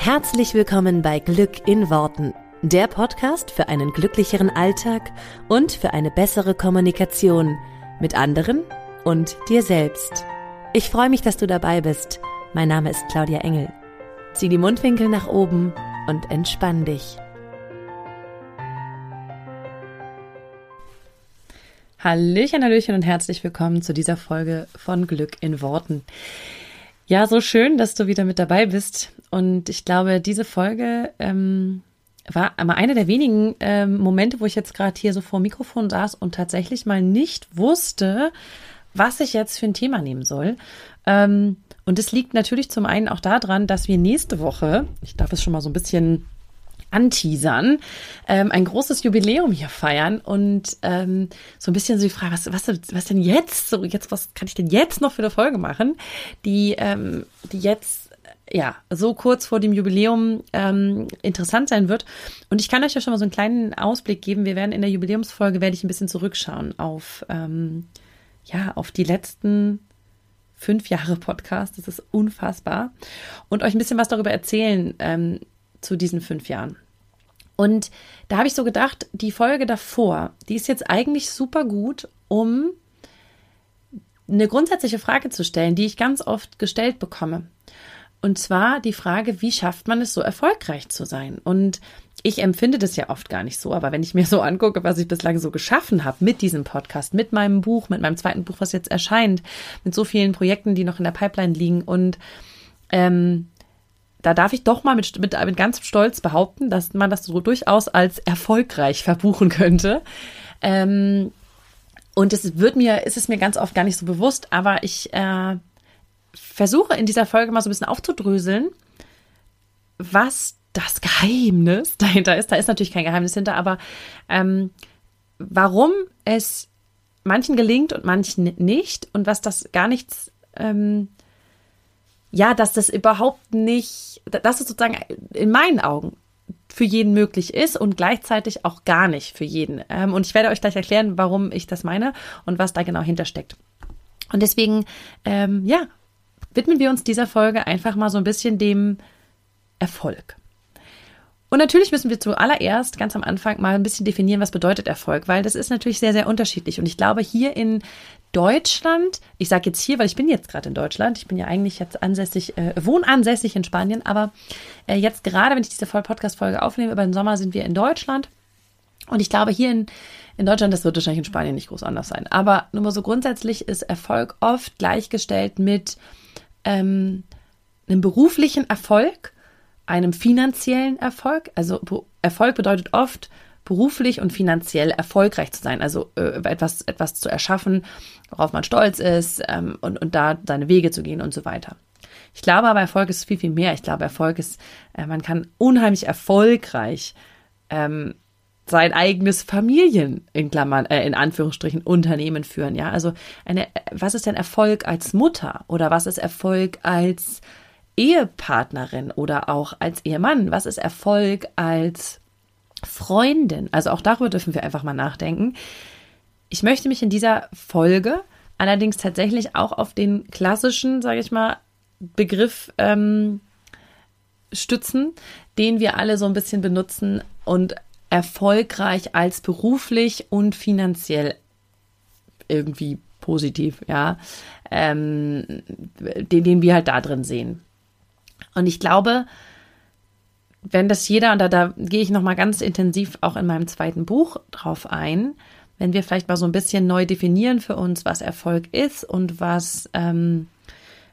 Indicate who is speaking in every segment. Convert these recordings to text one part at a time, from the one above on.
Speaker 1: Herzlich willkommen bei Glück in Worten, der Podcast für einen glücklicheren Alltag und für eine bessere Kommunikation mit anderen und dir selbst. Ich freue mich, dass du dabei bist. Mein Name ist Claudia Engel. Zieh die Mundwinkel nach oben und entspann dich.
Speaker 2: Hallöchen, Hallöchen und herzlich willkommen zu dieser Folge von Glück in Worten. Ja, so schön, dass du wieder mit dabei bist. Und ich glaube, diese Folge ähm, war einmal eine der wenigen ähm, Momente, wo ich jetzt gerade hier so vor Mikrofon saß und tatsächlich mal nicht wusste, was ich jetzt für ein Thema nehmen soll. Ähm, und es liegt natürlich zum einen auch daran, dass wir nächste Woche, ich darf es schon mal so ein bisschen anteasern, ähm, ein großes Jubiläum hier feiern und ähm, so ein bisschen so die Frage, was, was, was denn jetzt? So jetzt, was kann ich denn jetzt noch für eine Folge machen, die, ähm, die jetzt ja so kurz vor dem Jubiläum ähm, interessant sein wird. Und ich kann euch ja schon mal so einen kleinen Ausblick geben. Wir werden in der Jubiläumsfolge werde ich ein bisschen zurückschauen auf ähm, ja auf die letzten fünf Jahre Podcast. Das ist unfassbar und euch ein bisschen was darüber erzählen. Ähm, zu diesen fünf Jahren. Und da habe ich so gedacht, die Folge davor, die ist jetzt eigentlich super gut, um eine grundsätzliche Frage zu stellen, die ich ganz oft gestellt bekomme. Und zwar die Frage, wie schafft man es so erfolgreich zu sein? Und ich empfinde das ja oft gar nicht so, aber wenn ich mir so angucke, was ich bislang so geschaffen habe mit diesem Podcast, mit meinem Buch, mit meinem zweiten Buch, was jetzt erscheint, mit so vielen Projekten, die noch in der Pipeline liegen und ähm, da darf ich doch mal mit, mit, mit ganz Stolz behaupten, dass man das so durchaus als erfolgreich verbuchen könnte. Ähm, und es wird mir, ist es mir ganz oft gar nicht so bewusst, aber ich äh, versuche in dieser Folge mal so ein bisschen aufzudröseln, was das Geheimnis dahinter ist. Da ist natürlich kein Geheimnis hinter, aber ähm, warum es manchen gelingt und manchen nicht und was das gar nichts ähm, ja, dass das überhaupt nicht, dass es sozusagen in meinen Augen für jeden möglich ist und gleichzeitig auch gar nicht für jeden. Ähm, und ich werde euch gleich erklären, warum ich das meine und was da genau hintersteckt. Und deswegen, ähm, ja, widmen wir uns dieser Folge einfach mal so ein bisschen dem Erfolg. Und natürlich müssen wir zuallererst ganz am Anfang mal ein bisschen definieren, was bedeutet Erfolg, weil das ist natürlich sehr, sehr unterschiedlich. Und ich glaube, hier in Deutschland, ich sage jetzt hier, weil ich bin jetzt gerade in Deutschland, ich bin ja eigentlich jetzt ansässig, äh, wohnansässig in Spanien, aber äh, jetzt gerade, wenn ich diese Podcast-Folge aufnehme, über den Sommer sind wir in Deutschland. Und ich glaube, hier in, in Deutschland, das wird wahrscheinlich in Spanien nicht groß anders sein. Aber nur mal so grundsätzlich ist Erfolg oft gleichgestellt mit ähm, einem beruflichen Erfolg einem finanziellen Erfolg. Also Erfolg bedeutet oft, beruflich und finanziell erfolgreich zu sein, also äh, etwas, etwas zu erschaffen, worauf man stolz ist ähm, und, und da seine Wege zu gehen und so weiter. Ich glaube aber, Erfolg ist viel, viel mehr. Ich glaube, Erfolg ist, äh, man kann unheimlich erfolgreich ähm, sein eigenes Familien in Klammern, äh, in Anführungsstrichen Unternehmen führen. Ja, also eine, was ist denn Erfolg als Mutter oder was ist Erfolg als Ehepartnerin oder auch als Ehemann? Was ist Erfolg als Freundin? Also auch darüber dürfen wir einfach mal nachdenken. Ich möchte mich in dieser Folge allerdings tatsächlich auch auf den klassischen, sage ich mal, Begriff ähm, stützen, den wir alle so ein bisschen benutzen und erfolgreich als beruflich und finanziell irgendwie positiv, ja, ähm, den, den wir halt da drin sehen. Und ich glaube, wenn das jeder, und da, da gehe ich nochmal ganz intensiv auch in meinem zweiten Buch drauf ein, wenn wir vielleicht mal so ein bisschen neu definieren für uns, was Erfolg ist und was, ähm,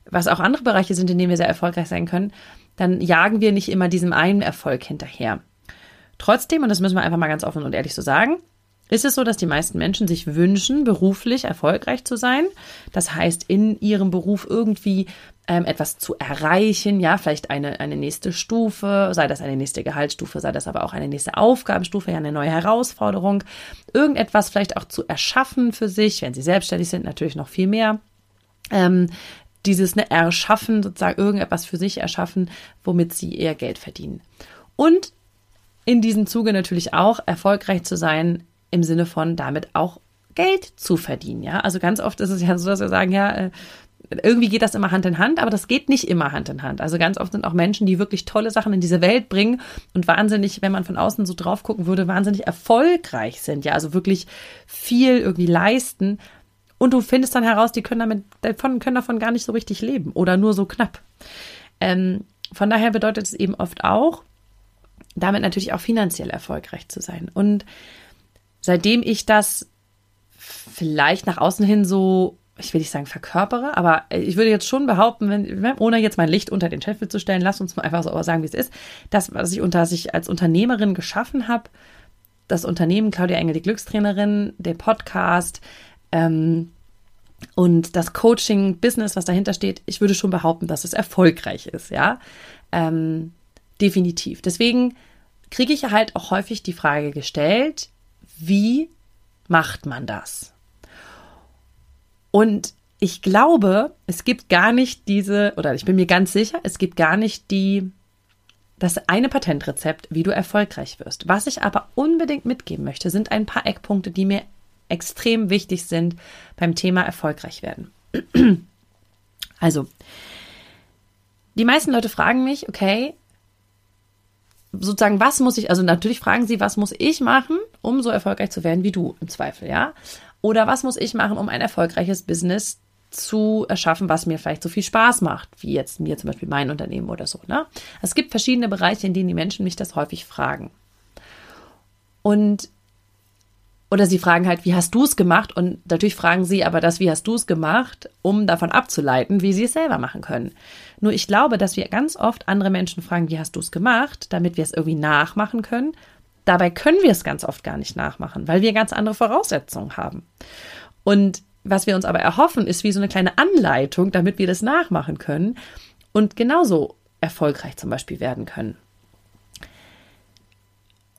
Speaker 2: was auch andere Bereiche sind, in denen wir sehr erfolgreich sein können, dann jagen wir nicht immer diesem einen Erfolg hinterher. Trotzdem, und das müssen wir einfach mal ganz offen und ehrlich so sagen, ist es so, dass die meisten Menschen sich wünschen, beruflich erfolgreich zu sein. Das heißt, in ihrem Beruf irgendwie ähm, etwas zu erreichen, ja, vielleicht eine, eine nächste Stufe, sei das eine nächste Gehaltsstufe, sei das aber auch eine nächste Aufgabenstufe, ja, eine neue Herausforderung, irgendetwas vielleicht auch zu erschaffen für sich, wenn sie selbstständig sind, natürlich noch viel mehr. Ähm, dieses ne, Erschaffen, sozusagen irgendetwas für sich erschaffen, womit sie eher Geld verdienen. Und in diesem Zuge natürlich auch erfolgreich zu sein im Sinne von damit auch Geld zu verdienen. Ja, also ganz oft ist es ja so, dass wir sagen, ja, äh, irgendwie geht das immer Hand in Hand, aber das geht nicht immer Hand in Hand. Also ganz oft sind auch Menschen, die wirklich tolle Sachen in diese Welt bringen und wahnsinnig, wenn man von außen so drauf gucken würde, wahnsinnig erfolgreich sind. Ja, also wirklich viel irgendwie leisten. Und du findest dann heraus, die können damit, davon, können davon gar nicht so richtig leben oder nur so knapp. Ähm, von daher bedeutet es eben oft auch, damit natürlich auch finanziell erfolgreich zu sein. Und seitdem ich das vielleicht nach außen hin so, ich will nicht sagen verkörpere, aber ich würde jetzt schon behaupten, wenn, ohne jetzt mein Licht unter den Scheffel zu stellen, lass uns mal einfach so sagen, wie es ist. Das, was ich unter sich als Unternehmerin geschaffen habe, das Unternehmen Claudia Engel, die Glückstrainerin, der Podcast ähm, und das Coaching-Business, was dahinter steht, ich würde schon behaupten, dass es erfolgreich ist, ja. Ähm, definitiv. Deswegen kriege ich halt auch häufig die Frage gestellt, wie macht man das? Und ich glaube, es gibt gar nicht diese, oder ich bin mir ganz sicher, es gibt gar nicht die, das eine Patentrezept, wie du erfolgreich wirst. Was ich aber unbedingt mitgeben möchte, sind ein paar Eckpunkte, die mir extrem wichtig sind beim Thema erfolgreich werden. Also, die meisten Leute fragen mich, okay, sozusagen, was muss ich, also natürlich fragen sie, was muss ich machen, um so erfolgreich zu werden wie du im Zweifel, ja? Oder was muss ich machen, um ein erfolgreiches Business zu erschaffen, was mir vielleicht so viel Spaß macht, wie jetzt mir zum Beispiel mein Unternehmen oder so, ne? Es gibt verschiedene Bereiche, in denen die Menschen mich das häufig fragen. Und oder sie fragen halt, wie hast du es gemacht? Und natürlich fragen sie aber das, wie hast du es gemacht, um davon abzuleiten, wie sie es selber machen können. Nur ich glaube, dass wir ganz oft andere Menschen fragen, wie hast du es gemacht, damit wir es irgendwie nachmachen können. Dabei können wir es ganz oft gar nicht nachmachen, weil wir ganz andere Voraussetzungen haben. Und was wir uns aber erhoffen, ist wie so eine kleine Anleitung, damit wir das nachmachen können und genauso erfolgreich zum Beispiel werden können.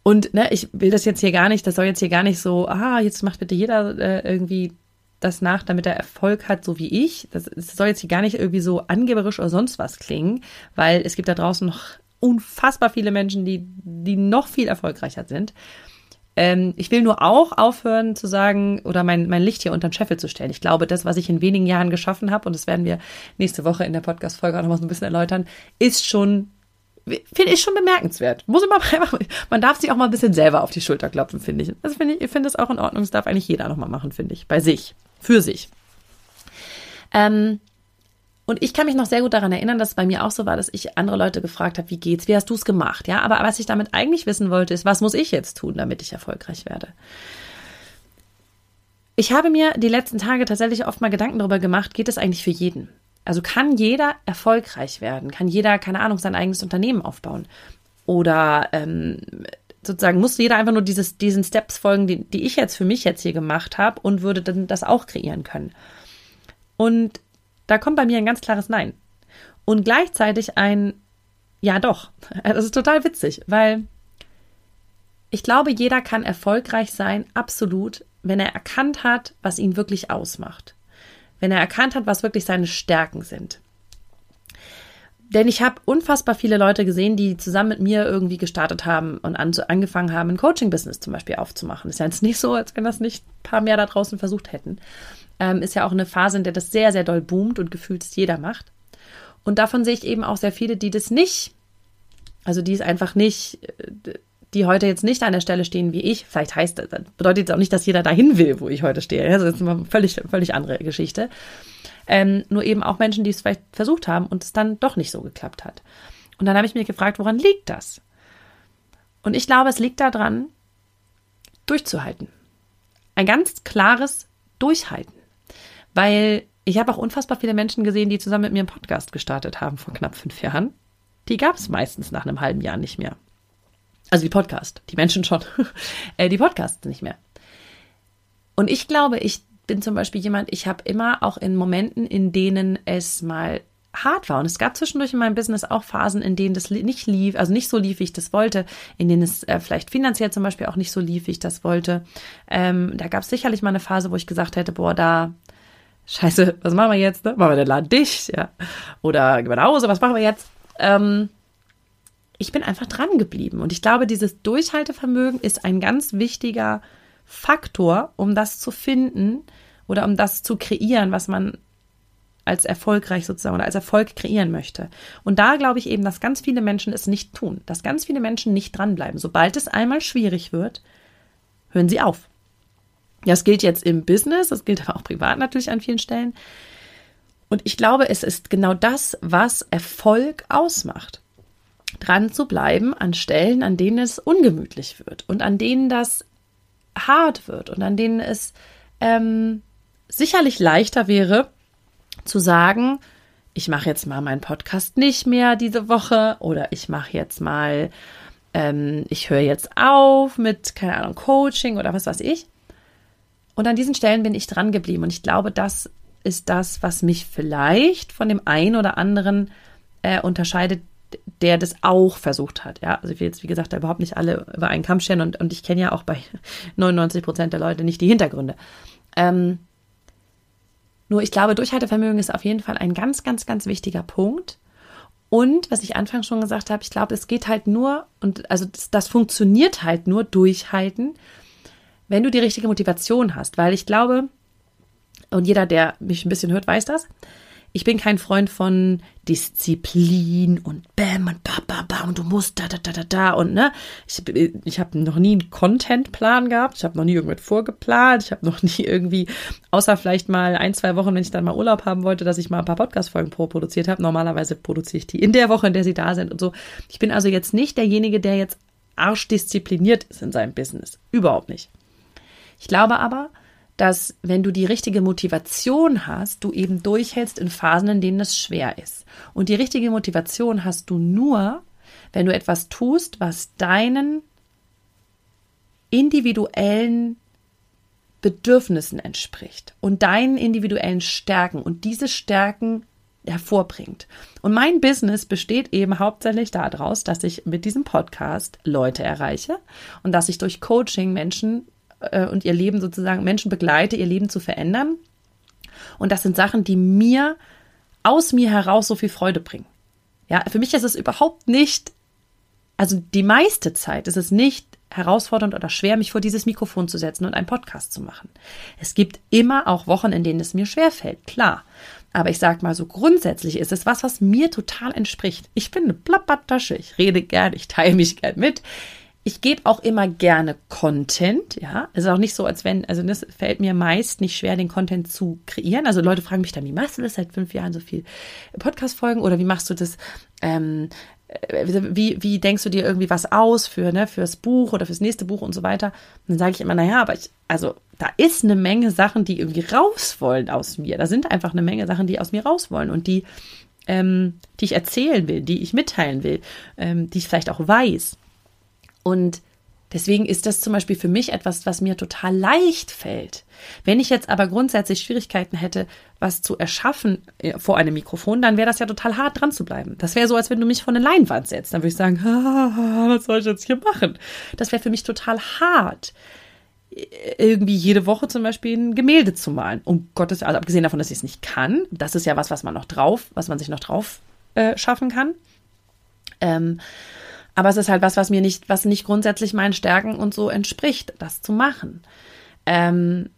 Speaker 2: Und ne, ich will das jetzt hier gar nicht, das soll jetzt hier gar nicht so, ah, jetzt macht bitte jeder äh, irgendwie das nach, damit er Erfolg hat, so wie ich. Das, das soll jetzt hier gar nicht irgendwie so angeberisch oder sonst was klingen, weil es gibt da draußen noch unfassbar viele Menschen, die, die noch viel erfolgreicher sind. Ähm, ich will nur auch aufhören zu sagen oder mein, mein Licht hier unter den Scheffel zu stellen. Ich glaube, das, was ich in wenigen Jahren geschaffen habe, und das werden wir nächste Woche in der Podcast-Folge auch noch mal so ein bisschen erläutern, ist schon finde ich schon bemerkenswert. Muss einfach, man darf sich auch mal ein bisschen selber auf die Schulter klopfen, finde ich. Das finde ich, ich finde es auch in Ordnung. Das darf eigentlich jeder nochmal machen, finde ich. Bei sich. Für sich. Ähm, und ich kann mich noch sehr gut daran erinnern, dass es bei mir auch so war, dass ich andere Leute gefragt habe, wie geht's, wie hast du es gemacht? Ja, aber was ich damit eigentlich wissen wollte, ist, was muss ich jetzt tun, damit ich erfolgreich werde? Ich habe mir die letzten Tage tatsächlich oft mal Gedanken darüber gemacht, geht es eigentlich für jeden? Also kann jeder erfolgreich werden, kann jeder, keine Ahnung, sein eigenes Unternehmen aufbauen. Oder ähm, sozusagen muss jeder einfach nur dieses, diesen Steps folgen, die, die ich jetzt für mich jetzt hier gemacht habe und würde dann das auch kreieren können. Und da kommt bei mir ein ganz klares Nein. Und gleichzeitig ein Ja doch. Das ist total witzig, weil ich glaube, jeder kann erfolgreich sein, absolut, wenn er erkannt hat, was ihn wirklich ausmacht wenn er erkannt hat, was wirklich seine Stärken sind. Denn ich habe unfassbar viele Leute gesehen, die zusammen mit mir irgendwie gestartet haben und an, angefangen haben, ein Coaching-Business zum Beispiel aufzumachen. Ist ja jetzt nicht so, als wenn das nicht ein paar mehr da draußen versucht hätten. Ähm, ist ja auch eine Phase, in der das sehr, sehr doll boomt und gefühlt es jeder macht. Und davon sehe ich eben auch sehr viele, die das nicht, also die es einfach nicht, äh, die heute jetzt nicht an der Stelle stehen wie ich, vielleicht heißt das, bedeutet das auch nicht, dass jeder dahin will, wo ich heute stehe. Das ist eine völlig, völlig andere Geschichte. Ähm, nur eben auch Menschen, die es vielleicht versucht haben und es dann doch nicht so geklappt hat. Und dann habe ich mich gefragt, woran liegt das? Und ich glaube, es liegt daran, durchzuhalten. Ein ganz klares Durchhalten. Weil ich habe auch unfassbar viele Menschen gesehen, die zusammen mit mir einen Podcast gestartet haben vor knapp fünf Jahren. Die gab es meistens nach einem halben Jahr nicht mehr. Also die Podcast, die Menschen schon. äh, die Podcasts nicht mehr. Und ich glaube, ich bin zum Beispiel jemand, ich habe immer auch in Momenten, in denen es mal hart war. Und es gab zwischendurch in meinem Business auch Phasen, in denen das nicht lief, also nicht so lief, wie ich das wollte, in denen es äh, vielleicht finanziell zum Beispiel auch nicht so lief, wie ich das wollte. Ähm, da gab es sicherlich mal eine Phase, wo ich gesagt hätte, boah, da, scheiße, was machen wir jetzt? Ne? Machen wir den Laden dicht? Ja. Oder gehen wir nach Hause, was machen wir jetzt? Ähm, ich bin einfach dran geblieben. Und ich glaube, dieses Durchhaltevermögen ist ein ganz wichtiger Faktor, um das zu finden oder um das zu kreieren, was man als erfolgreich sozusagen oder als Erfolg kreieren möchte. Und da glaube ich eben, dass ganz viele Menschen es nicht tun, dass ganz viele Menschen nicht dranbleiben. Sobald es einmal schwierig wird, hören sie auf. Das gilt jetzt im Business, das gilt aber auch privat natürlich an vielen Stellen. Und ich glaube, es ist genau das, was Erfolg ausmacht. Dran zu bleiben an Stellen, an denen es ungemütlich wird und an denen das hart wird und an denen es ähm, sicherlich leichter wäre zu sagen, ich mache jetzt mal meinen Podcast nicht mehr diese Woche oder ich mache jetzt mal, ähm, ich höre jetzt auf mit, keine Ahnung, Coaching oder was weiß ich. Und an diesen Stellen bin ich dran geblieben und ich glaube, das ist das, was mich vielleicht von dem einen oder anderen äh, unterscheidet, der das auch versucht hat. Ja, also ich will jetzt, wie gesagt, da überhaupt nicht alle über einen Kamm scheren und, und ich kenne ja auch bei 99 Prozent der Leute nicht die Hintergründe. Ähm, nur ich glaube, Durchhaltevermögen ist auf jeden Fall ein ganz, ganz, ganz wichtiger Punkt. Und was ich anfangs schon gesagt habe, ich glaube, es geht halt nur, und also das, das funktioniert halt nur durchhalten, wenn du die richtige Motivation hast. Weil ich glaube, und jeder, der mich ein bisschen hört, weiß das, ich bin kein Freund von Disziplin und Bäm und ba, ba, ba und du musst da, da, da, da, da und ne. Ich, ich habe noch nie einen Contentplan gehabt. Ich habe noch nie irgendwas vorgeplant. Ich habe noch nie irgendwie, außer vielleicht mal ein, zwei Wochen, wenn ich dann mal Urlaub haben wollte, dass ich mal ein paar Podcast-Folgen pro produziert habe. Normalerweise produziere ich die in der Woche, in der sie da sind und so. Ich bin also jetzt nicht derjenige, der jetzt arschdiszipliniert ist in seinem Business. Überhaupt nicht. Ich glaube aber, dass wenn du die richtige Motivation hast, du eben durchhältst in Phasen, in denen es schwer ist. Und die richtige Motivation hast du nur, wenn du etwas tust, was deinen individuellen Bedürfnissen entspricht und deinen individuellen Stärken und diese Stärken hervorbringt. Und mein Business besteht eben hauptsächlich daraus, dass ich mit diesem Podcast Leute erreiche und dass ich durch Coaching Menschen äh, und ihr Leben sozusagen Menschen begleite, ihr Leben zu verändern. Und das sind Sachen, die mir aus mir heraus so viel Freude bringen. Ja, für mich ist es überhaupt nicht, also die meiste Zeit ist es nicht herausfordernd oder schwer, mich vor dieses Mikrofon zu setzen und einen Podcast zu machen. Es gibt immer auch Wochen, in denen es mir schwer fällt, klar. Aber ich sag mal so grundsätzlich ist es was, was mir total entspricht. Ich bin eine Plappertasche, ich rede gern, ich teile mich gern mit. Ich gebe auch immer gerne Content, ja. Es ist auch nicht so, als wenn, also das fällt mir meist nicht schwer, den Content zu kreieren. Also Leute fragen mich dann, wie machst du das seit fünf Jahren so viel Podcast-Folgen oder wie machst du das, ähm, äh, wie, wie denkst du dir irgendwie was aus für, ne, fürs Buch oder fürs nächste Buch und so weiter? Und dann sage ich immer, naja, aber ich, also da ist eine Menge Sachen, die irgendwie raus wollen aus mir. Da sind einfach eine Menge Sachen, die aus mir raus wollen und die, ähm, die ich erzählen will, die ich mitteilen will, ähm, die ich vielleicht auch weiß. Und deswegen ist das zum Beispiel für mich etwas, was mir total leicht fällt. Wenn ich jetzt aber grundsätzlich Schwierigkeiten hätte, was zu erschaffen äh, vor einem Mikrofon, dann wäre das ja total hart dran zu bleiben. Das wäre so, als wenn du mich vor eine Leinwand setzt. Dann würde ich sagen, was soll ich jetzt hier machen? Das wäre für mich total hart äh, irgendwie jede Woche zum Beispiel ein Gemälde zu malen. Um Gottes, also abgesehen davon, dass ich es nicht kann. Das ist ja was, was man noch drauf, was man sich noch drauf äh, schaffen kann. Ähm, aber es ist halt was, was mir nicht, was nicht grundsätzlich meinen Stärken und so entspricht, das zu machen. Ähm,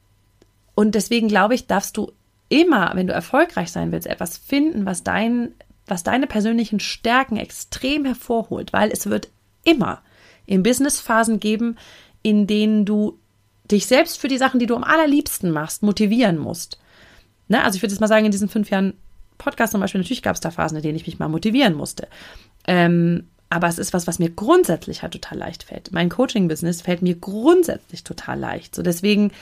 Speaker 2: und deswegen glaube ich, darfst du immer, wenn du erfolgreich sein willst, etwas finden, was dein, was deine persönlichen Stärken extrem hervorholt, weil es wird immer in Businessphasen geben, in denen du dich selbst für die Sachen, die du am allerliebsten machst, motivieren musst. Ne? Also ich würde jetzt mal sagen, in diesen fünf Jahren Podcast zum Beispiel, natürlich gab es da Phasen, in denen ich mich mal motivieren musste. Ähm, aber es ist was, was mir grundsätzlich halt total leicht fällt. Mein Coaching-Business fällt mir grundsätzlich total leicht. So deswegen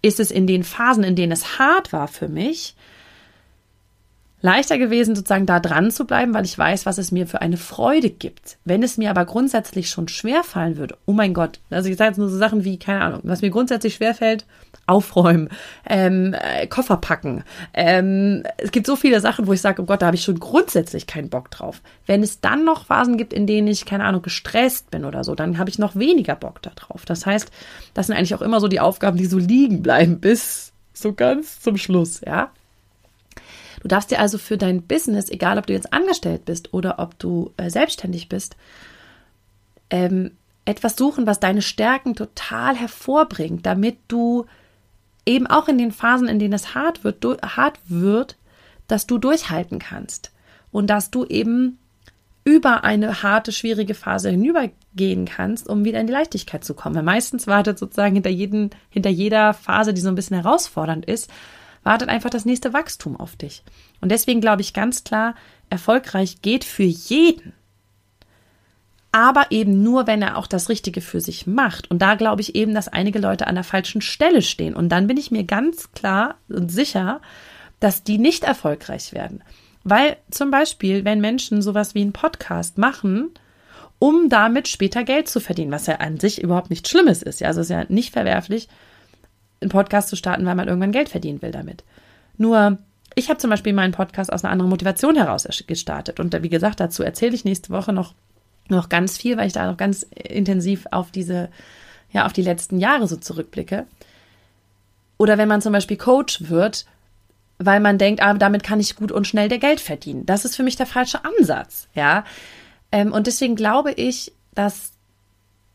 Speaker 2: ist es in den Phasen, in denen es hart war für mich, leichter gewesen, sozusagen da dran zu bleiben, weil ich weiß, was es mir für eine Freude gibt. Wenn es mir aber grundsätzlich schon schwer fallen würde, oh mein Gott, also ich sage jetzt nur so Sachen wie, keine Ahnung, was mir grundsätzlich schwer fällt, aufräumen, ähm, äh, Koffer packen. Ähm, es gibt so viele Sachen, wo ich sage, oh Gott, da habe ich schon grundsätzlich keinen Bock drauf. Wenn es dann noch Phasen gibt, in denen ich, keine Ahnung, gestresst bin oder so, dann habe ich noch weniger Bock darauf. Das heißt, das sind eigentlich auch immer so die Aufgaben, die so liegen bleiben bis so ganz zum Schluss, ja. Du darfst dir also für dein Business, egal ob du jetzt angestellt bist oder ob du äh, selbstständig bist, ähm, etwas suchen, was deine Stärken total hervorbringt, damit du eben auch in den Phasen, in denen es hart wird, hart wird, dass du durchhalten kannst und dass du eben über eine harte, schwierige Phase hinübergehen kannst, um wieder in die Leichtigkeit zu kommen. Weil meistens wartet sozusagen hinter, jeden, hinter jeder Phase, die so ein bisschen herausfordernd ist, wartet einfach das nächste Wachstum auf dich. Und deswegen glaube ich ganz klar, erfolgreich geht für jeden. Aber eben nur, wenn er auch das Richtige für sich macht. Und da glaube ich eben, dass einige Leute an der falschen Stelle stehen. Und dann bin ich mir ganz klar und sicher, dass die nicht erfolgreich werden. Weil zum Beispiel, wenn Menschen sowas wie einen Podcast machen, um damit später Geld zu verdienen, was ja an sich überhaupt nichts Schlimmes ist. Ja, also es ist ja nicht verwerflich, einen Podcast zu starten, weil man irgendwann Geld verdienen will damit. Nur, ich habe zum Beispiel meinen Podcast aus einer anderen Motivation heraus gestartet. Und wie gesagt, dazu erzähle ich nächste Woche noch, noch ganz viel, weil ich da noch ganz intensiv auf diese, ja, auf die letzten Jahre so zurückblicke. Oder wenn man zum Beispiel Coach wird, weil man denkt, ah, damit kann ich gut und schnell der Geld verdienen. Das ist für mich der falsche Ansatz, ja. Ähm, und deswegen glaube ich, dass,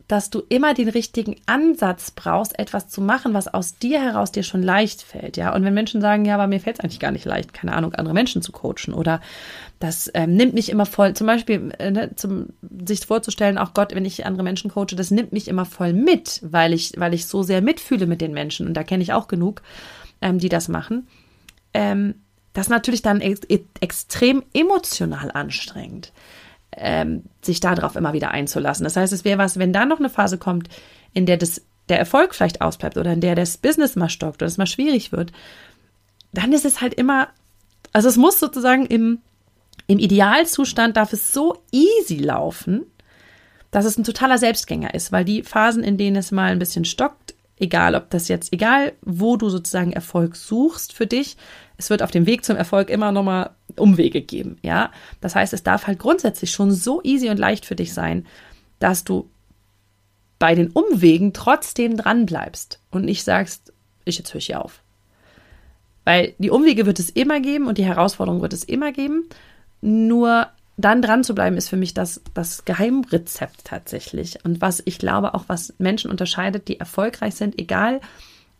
Speaker 2: dass du immer den richtigen Ansatz brauchst, etwas zu machen, was aus dir heraus dir schon leicht fällt, ja. Und wenn Menschen sagen, ja, aber mir fällt es eigentlich gar nicht leicht, keine Ahnung, andere Menschen zu coachen oder das ähm, nimmt mich immer voll, zum Beispiel, äh, ne, zum, sich vorzustellen, auch Gott, wenn ich andere Menschen coache, das nimmt mich immer voll mit, weil ich, weil ich so sehr mitfühle mit den Menschen. Und da kenne ich auch genug, ähm, die das machen ähm, das natürlich dann ex extrem emotional anstrengend, ähm, sich darauf immer wieder einzulassen. Das heißt, es wäre was, wenn da noch eine Phase kommt, in der das, der Erfolg vielleicht ausbleibt oder in der das Business mal stockt oder es mal schwierig wird, dann ist es halt immer, also es muss sozusagen im, im Idealzustand darf es so easy laufen, dass es ein totaler Selbstgänger ist, weil die Phasen, in denen es mal ein bisschen stockt, egal ob das jetzt, egal wo du sozusagen Erfolg suchst für dich, es wird auf dem Weg zum Erfolg immer nochmal Umwege geben, ja. Das heißt, es darf halt grundsätzlich schon so easy und leicht für dich sein, dass du bei den Umwegen trotzdem dran bleibst und nicht sagst, ich jetzt höre ich hier auf. Weil die Umwege wird es immer geben und die Herausforderung wird es immer geben. Nur dann dran zu bleiben, ist für mich das, das Geheimrezept tatsächlich. Und was ich glaube auch, was Menschen unterscheidet, die erfolgreich sind, egal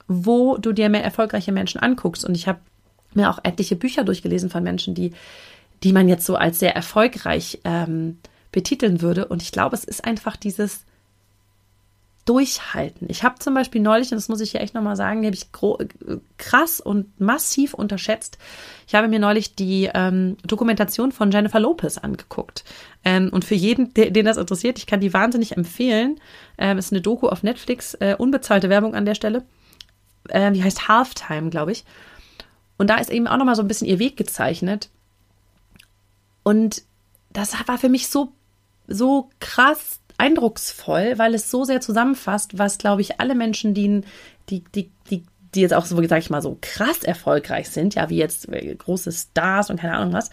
Speaker 2: wo du dir mehr erfolgreiche Menschen anguckst. Und ich habe mir auch etliche Bücher durchgelesen von Menschen, die, die man jetzt so als sehr erfolgreich ähm, betiteln würde. Und ich glaube, es ist einfach dieses Durchhalten. Ich habe zum Beispiel neulich, und das muss ich hier echt nochmal sagen, die habe ich krass und massiv unterschätzt. Ich habe mir neulich die ähm, Dokumentation von Jennifer Lopez angeguckt. Ähm, und für jeden, den das interessiert, ich kann die wahnsinnig empfehlen. Ähm, ist eine Doku auf Netflix, äh, unbezahlte Werbung an der Stelle. Äh, die heißt Halftime, glaube ich. Und da ist eben auch nochmal so ein bisschen ihr Weg gezeichnet. Und das war für mich so, so krass eindrucksvoll, weil es so sehr zusammenfasst, was, glaube ich, alle Menschen, die, die, die, die, die jetzt auch so, sag ich mal, so krass erfolgreich sind, ja, wie jetzt äh, große Stars und keine Ahnung was,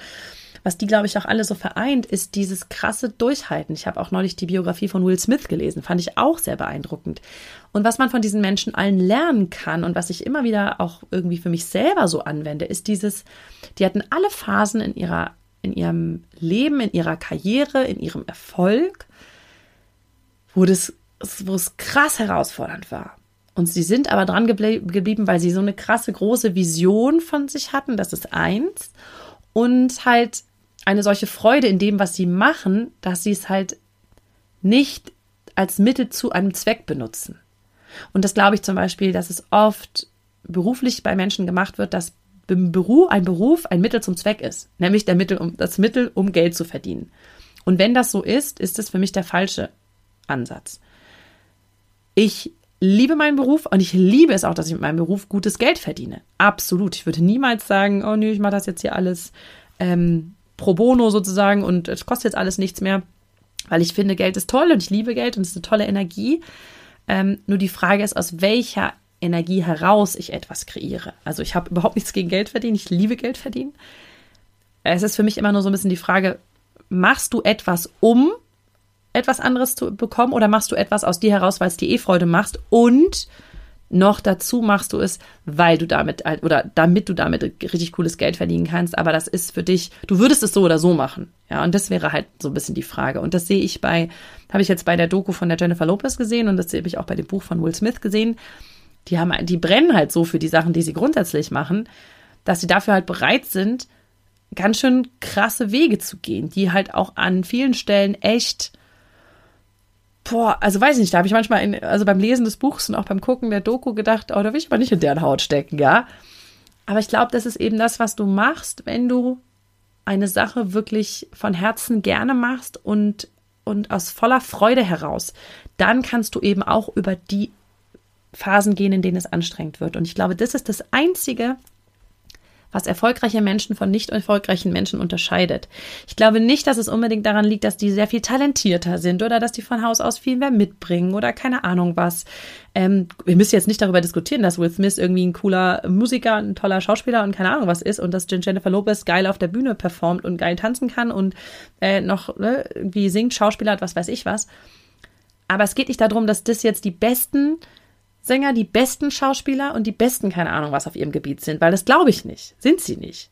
Speaker 2: was die, glaube ich, auch alle so vereint, ist dieses krasse Durchhalten. Ich habe auch neulich die Biografie von Will Smith gelesen, fand ich auch sehr beeindruckend. Und was man von diesen Menschen allen lernen kann und was ich immer wieder auch irgendwie für mich selber so anwende, ist dieses, die hatten alle Phasen in ihrer, in ihrem Leben, in ihrer Karriere, in ihrem Erfolg, wo das, wo es krass herausfordernd war. Und sie sind aber dran geblieben, weil sie so eine krasse große Vision von sich hatten, das ist eins. Und halt eine solche Freude in dem, was sie machen, dass sie es halt nicht als Mittel zu einem Zweck benutzen. Und das glaube ich zum Beispiel, dass es oft beruflich bei Menschen gemacht wird, dass ein Beruf ein Mittel zum Zweck ist, nämlich Mittel, um, das Mittel, um Geld zu verdienen. Und wenn das so ist, ist es für mich der falsche Ansatz. Ich liebe meinen Beruf und ich liebe es auch, dass ich mit meinem Beruf gutes Geld verdiene. Absolut. Ich würde niemals sagen, oh nö, ich mache das jetzt hier alles ähm, pro bono sozusagen und es kostet jetzt alles nichts mehr, weil ich finde, Geld ist toll und ich liebe Geld und es ist eine tolle Energie. Ähm, nur die Frage ist, aus welcher Energie heraus ich etwas kreiere. Also ich habe überhaupt nichts gegen Geld verdienen, ich liebe Geld verdienen. Es ist für mich immer nur so ein bisschen die Frage, machst du etwas, um etwas anderes zu bekommen oder machst du etwas aus dir heraus, weil es dir eh Freude macht und noch dazu machst du es, weil du damit oder damit du damit richtig cooles Geld verdienen kannst. Aber das ist für dich, du würdest es so oder so machen. Ja, und das wäre halt so ein bisschen die Frage. Und das sehe ich bei, habe ich jetzt bei der Doku von der Jennifer Lopez gesehen und das habe ich auch bei dem Buch von Will Smith gesehen. Die haben, die brennen halt so für die Sachen, die sie grundsätzlich machen, dass sie dafür halt bereit sind, ganz schön krasse Wege zu gehen, die halt auch an vielen Stellen echt, boah, also weiß ich nicht, da habe ich manchmal, in, also beim Lesen des Buchs und auch beim Gucken der Doku gedacht, oh, da will ich aber nicht in deren Haut stecken, ja. Aber ich glaube, das ist eben das, was du machst, wenn du eine Sache wirklich von Herzen gerne machst und, und aus voller Freude heraus, dann kannst du eben auch über die Phasen gehen, in denen es anstrengend wird. Und ich glaube, das ist das Einzige, was erfolgreiche Menschen von nicht erfolgreichen Menschen unterscheidet. Ich glaube nicht, dass es unbedingt daran liegt, dass die sehr viel talentierter sind oder dass die von Haus aus viel mehr mitbringen oder keine Ahnung was. Ähm, wir müssen jetzt nicht darüber diskutieren, dass Will Smith irgendwie ein cooler Musiker, ein toller Schauspieler und keine Ahnung was ist und dass Jennifer Lopez geil auf der Bühne performt und geil tanzen kann und äh, noch ne, irgendwie singt, Schauspieler hat, was weiß ich was. Aber es geht nicht darum, dass das jetzt die besten Sänger die besten Schauspieler und die besten, keine Ahnung, was auf ihrem Gebiet sind, weil das glaube ich nicht. Sind sie nicht.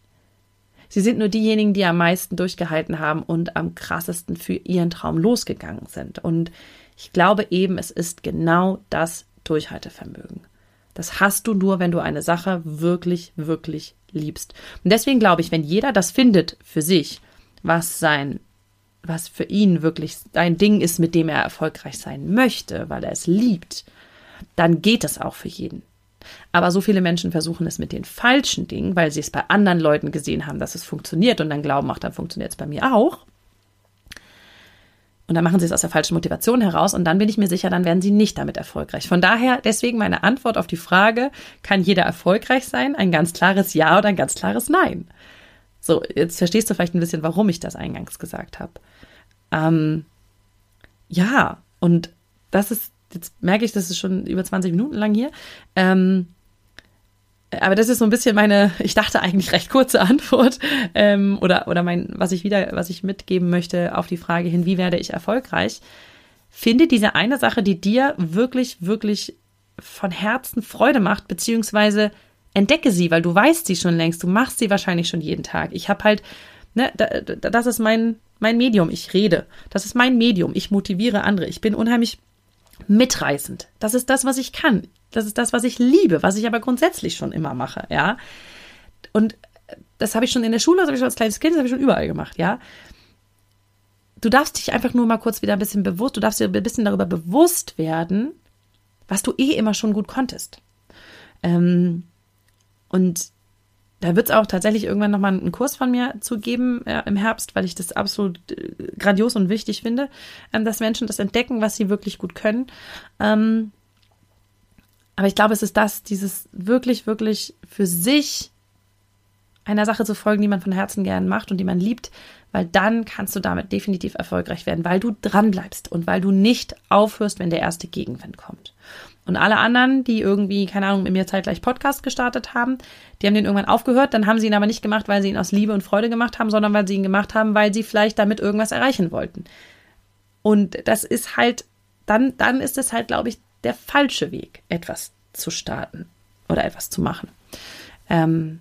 Speaker 2: Sie sind nur diejenigen, die am meisten durchgehalten haben und am krassesten für ihren Traum losgegangen sind. Und ich glaube eben, es ist genau das Durchhaltevermögen. Das hast du nur, wenn du eine Sache wirklich, wirklich liebst. Und deswegen glaube ich, wenn jeder das findet für sich, was sein, was für ihn wirklich sein Ding ist, mit dem er erfolgreich sein möchte, weil er es liebt, dann geht es auch für jeden. Aber so viele Menschen versuchen es mit den falschen Dingen, weil sie es bei anderen Leuten gesehen haben, dass es funktioniert und dann glauben, ach, dann funktioniert es bei mir auch. Und dann machen sie es aus der falschen Motivation heraus und dann bin ich mir sicher, dann werden sie nicht damit erfolgreich. Von daher, deswegen meine Antwort auf die Frage, kann jeder erfolgreich sein? Ein ganz klares Ja oder ein ganz klares Nein. So, jetzt verstehst du vielleicht ein bisschen, warum ich das eingangs gesagt habe. Ähm, ja, und das ist jetzt merke ich, das ist schon über 20 Minuten lang hier. Ähm, aber das ist so ein bisschen meine, ich dachte eigentlich recht kurze Antwort ähm, oder oder mein, was ich wieder, was ich mitgeben möchte auf die Frage hin, wie werde ich erfolgreich? Finde diese eine Sache, die dir wirklich wirklich von Herzen Freude macht, beziehungsweise entdecke sie, weil du weißt sie schon längst, du machst sie wahrscheinlich schon jeden Tag. Ich habe halt, ne, das ist mein mein Medium. Ich rede. Das ist mein Medium. Ich motiviere andere. Ich bin unheimlich mitreißend. Das ist das, was ich kann. Das ist das, was ich liebe, was ich aber grundsätzlich schon immer mache, ja. Und das habe ich schon in der Schule, das habe ich schon als kleines Kind, das habe ich schon überall gemacht, ja. Du darfst dich einfach nur mal kurz wieder ein bisschen bewusst, du darfst dir ein bisschen darüber bewusst werden, was du eh immer schon gut konntest. Ähm, und da wird es auch tatsächlich irgendwann nochmal einen Kurs von mir zu geben äh, im Herbst, weil ich das absolut äh, grandios und wichtig finde, ähm, dass Menschen das entdecken, was sie wirklich gut können. Ähm, aber ich glaube, es ist das, dieses wirklich, wirklich für sich einer Sache zu folgen, die man von Herzen gern macht und die man liebt, weil dann kannst du damit definitiv erfolgreich werden, weil du dran bleibst und weil du nicht aufhörst, wenn der erste Gegenwind kommt. Und alle anderen, die irgendwie, keine Ahnung, mit mir zeitgleich Podcast gestartet haben, die haben den irgendwann aufgehört, dann haben sie ihn aber nicht gemacht, weil sie ihn aus Liebe und Freude gemacht haben, sondern weil sie ihn gemacht haben, weil sie vielleicht damit irgendwas erreichen wollten. Und das ist halt, dann, dann ist es halt, glaube ich, der falsche Weg, etwas zu starten oder etwas zu machen. Ähm,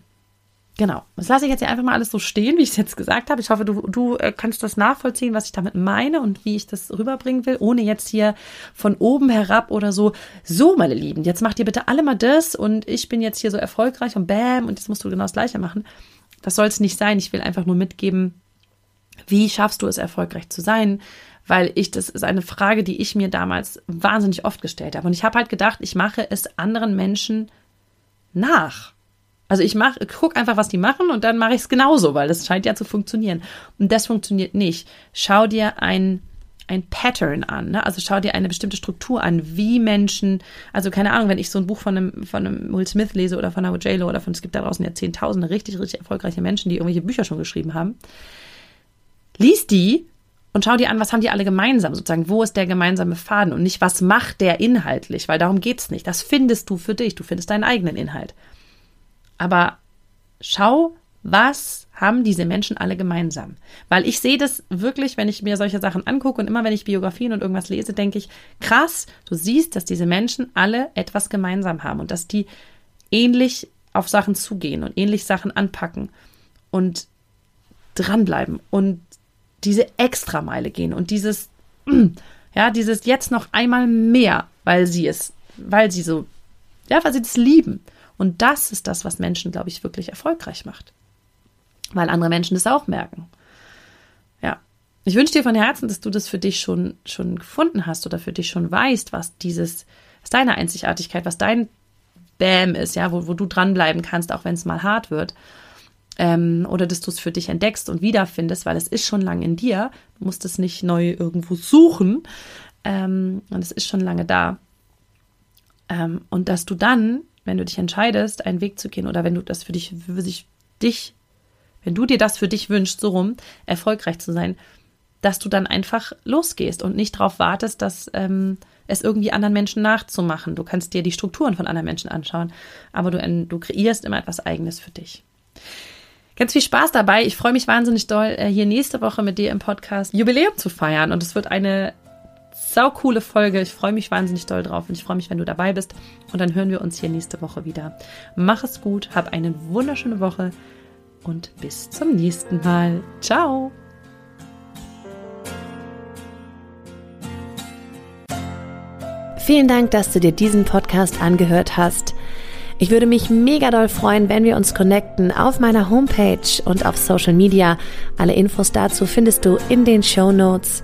Speaker 2: Genau. Das lasse ich jetzt hier einfach mal alles so stehen, wie ich es jetzt gesagt habe. Ich hoffe, du, du äh, kannst das nachvollziehen, was ich damit meine und wie ich das rüberbringen will, ohne jetzt hier von oben herab oder so. So, meine Lieben, jetzt macht ihr bitte alle mal das und ich bin jetzt hier so erfolgreich und bam und jetzt musst du genau das Gleiche machen. Das soll es nicht sein. Ich will einfach nur mitgeben, wie schaffst du es, erfolgreich zu sein? Weil ich, das ist eine Frage, die ich mir damals wahnsinnig oft gestellt habe. Und ich habe halt gedacht, ich mache es anderen Menschen nach. Also ich mache, guck einfach, was die machen und dann mache ich es genauso, weil das scheint ja zu funktionieren. Und das funktioniert nicht. Schau dir ein ein Pattern an, ne? also schau dir eine bestimmte Struktur an, wie Menschen, also keine Ahnung, wenn ich so ein Buch von einem, von einem Will Smith lese oder von einer J-Lo oder von, es gibt da draußen ja zehntausende richtig, richtig erfolgreiche Menschen, die irgendwelche Bücher schon geschrieben haben, lies die und schau dir an, was haben die alle gemeinsam, sozusagen, wo ist der gemeinsame Faden und nicht, was macht der inhaltlich, weil darum geht's nicht, das findest du für dich, du findest deinen eigenen Inhalt. Aber schau, was haben diese Menschen alle gemeinsam? Weil ich sehe das wirklich, wenn ich mir solche Sachen angucke und immer wenn ich Biografien und irgendwas lese, denke ich, krass, du siehst, dass diese Menschen alle etwas gemeinsam haben und dass die ähnlich auf Sachen zugehen und ähnlich Sachen anpacken und dranbleiben und diese Extrameile gehen und dieses, ja, dieses jetzt noch einmal mehr, weil sie es, weil sie so, ja, weil sie das lieben. Und das ist das, was Menschen, glaube ich, wirklich erfolgreich macht. weil andere Menschen das auch merken. Ja. Ich wünsche dir von Herzen, dass du das für dich schon, schon gefunden hast oder für dich schon weißt, was dieses, was deine Einzigartigkeit, was dein Bam ist, ja, wo, wo du dranbleiben kannst, auch wenn es mal hart wird. Ähm, oder dass du es für dich entdeckst und wiederfindest, weil es ist schon lange in dir. Du musst es nicht neu irgendwo suchen. Ähm, und es ist schon lange da. Ähm, und dass du dann, wenn du dich entscheidest, einen Weg zu gehen oder wenn du das für dich, für sich, dich, wenn du dir das für dich wünschst, so rum, erfolgreich zu sein, dass du dann einfach losgehst und nicht darauf wartest, dass ähm, es irgendwie anderen Menschen nachzumachen. Du kannst dir die Strukturen von anderen Menschen anschauen, aber du, du kreierst immer etwas Eigenes für dich. Ganz viel Spaß dabei. Ich freue mich wahnsinnig doll, äh, hier nächste Woche mit dir im Podcast Jubiläum zu feiern. Und es wird eine sau coole Folge. Ich freue mich wahnsinnig doll drauf und ich freue mich, wenn du dabei bist. Und dann hören wir uns hier nächste Woche wieder. Mach es gut, hab eine wunderschöne Woche und bis zum nächsten Mal. Ciao!
Speaker 1: Vielen Dank, dass du dir diesen Podcast angehört hast. Ich würde mich mega doll freuen, wenn wir uns connecten auf meiner Homepage und auf Social Media. Alle Infos dazu findest du in den Show Notes.